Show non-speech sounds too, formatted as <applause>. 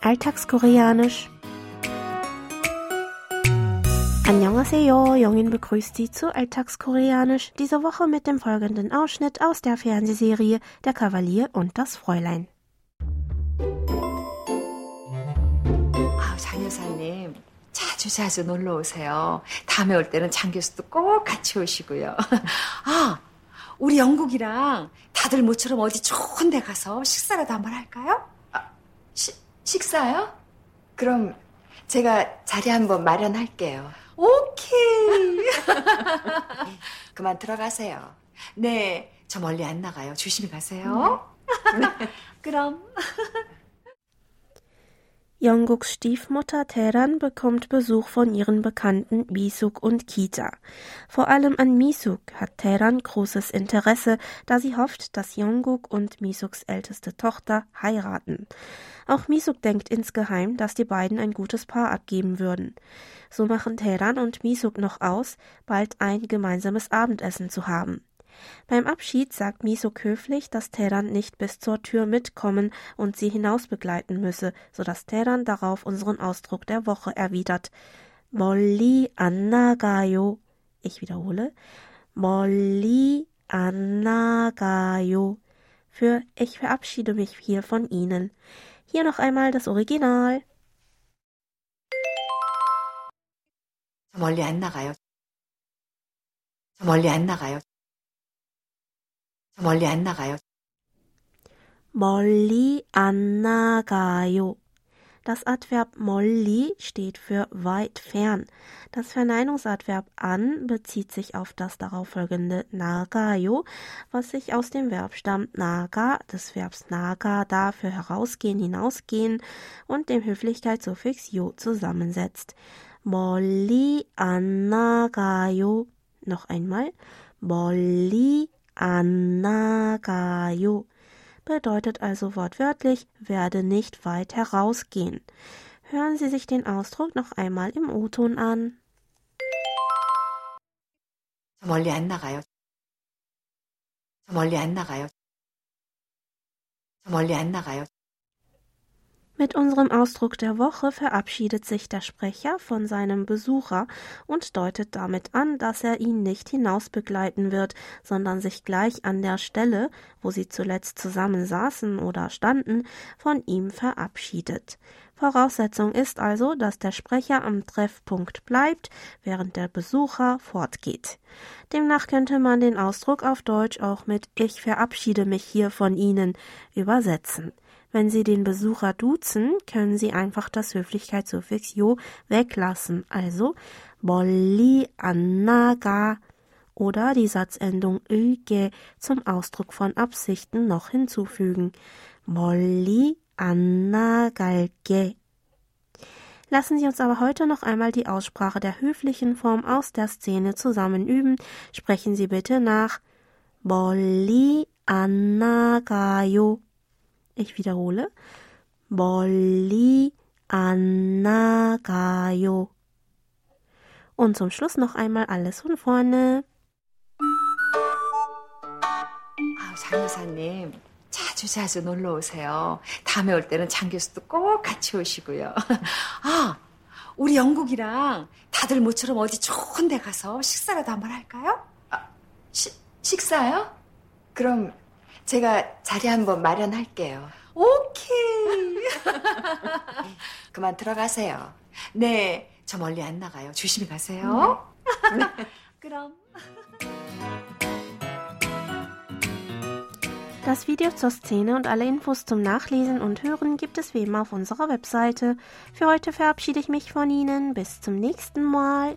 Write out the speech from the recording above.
Alltagskoreanisch. Annyeonghaseyo, Jongin begrüßt Sie zu Alltagskoreanisch, diese Woche mit dem folgenden Ausschnitt aus der Fernsehserie Der Kavalier und das Fräulein. 아, 장 여사님 자주 자주 놀러 오세요. 다음에 올 때는 장 교수도 꼭 같이 오시고요. <laughs> 아, 우리 영국이랑 다들 모처럼 어디 좋은 데 가서 식사라도 한번 할까요? 아, 시, 식사요? 그럼 제가 자리 한번 마련할게요. 오케이. <laughs> 그만 들어가세요. 네, 저 멀리 안 나가요. 조심히 가세요. <laughs> 그럼. <laughs> Jongguks Stiefmutter Taeran bekommt Besuch von ihren Bekannten Misuk und Kita. Vor allem an Misuk hat Taeran großes Interesse, da sie hofft, dass Jongguk und Misuks älteste Tochter heiraten. Auch Misuk denkt insgeheim, dass die beiden ein gutes Paar abgeben würden. So machen Taeran und Misuk noch aus, bald ein gemeinsames Abendessen zu haben. Beim Abschied sagt Misuk höflich, dass Teran nicht bis zur Tür mitkommen und sie hinaus begleiten müsse, so dass Teran darauf unseren Ausdruck der Woche erwidert. Molli annagayo. Ich wiederhole. Molli annagayo. Für ich verabschiede mich hier von Ihnen. Hier noch einmal das Original. 저 멀리 안 나가요. 저 멀리 안 나가요. 저 멀리 안 나가요. 멀리 안 나가요. Das Adverb molli steht für weit fern. Das Verneinungsadverb an bezieht sich auf das darauffolgende nagayo, was sich aus dem Verbstamm naga, des Verbs naga dafür herausgehen, hinausgehen und dem Höflichkeitssuffix yo zusammensetzt. 멀리 안 나가요. Noch einmal. 멀 리 안 나가요. Bedeutet also wortwörtlich, werde nicht weit herausgehen. Hören Sie sich den Ausdruck noch einmal im O-Ton an. 저 멀리 안 나가요. 저 멀리 안 나가요. 저 멀리 안 나가요. mit unserem Ausdruck der Woche verabschiedet sich der Sprecher von seinem Besucher und deutet damit an, dass er ihn nicht hinaus begleiten wird, sondern sich gleich an der Stelle, wo sie zuletzt zusammen saßen oder standen, von ihm verabschiedet. Voraussetzung ist also, dass der Sprecher am Treffpunkt bleibt, während der Besucher fortgeht. Demnach könnte man den Ausdruck auf Deutsch auch mit Ich verabschiede mich hier von Ihnen übersetzen. Wenn Sie den Besucher duzen, können Sie einfach das Höflichkeitssuffix yo weglassen, also 멀리 안 나가 oder die Satzendung 으게 zum Ausdruck von Absichten noch hinzufügen. 멀리 안 나갈게. Lassen Sie uns aber heute noch einmal die Aussprache der höflichen Form aus der Szene zusammen üben. Sprechen Sie bitte nach 멀리 안 나가요. Ich wiederhole. 멀리 안 나가요. Und zum Schluss noch einmal alles von vorne. 아, 장 여사님 자주 자주 놀러 오세요. 다음에 올 때는 장 교수도 꼭 같이 오시고요. <laughs> 아, 우리 영국이랑 다들 모처럼 어디 좋은 데 가서 식사라도 한번 할까요? 아, 시, 식사요? 그럼 제가 자리 한번 마련할게요. 오케이. <laughs> 그만 들어가세요. 네, 저 멀리 안 나가요. 조심히 가세요. <laughs> 그럼. Das Video zur Szene und alle Infos zum Nachlesen und Hören gibt es wie immer auf unserer Webseite. Für heute verabschiede ich mich von Ihnen. Bis zum nächsten Mal.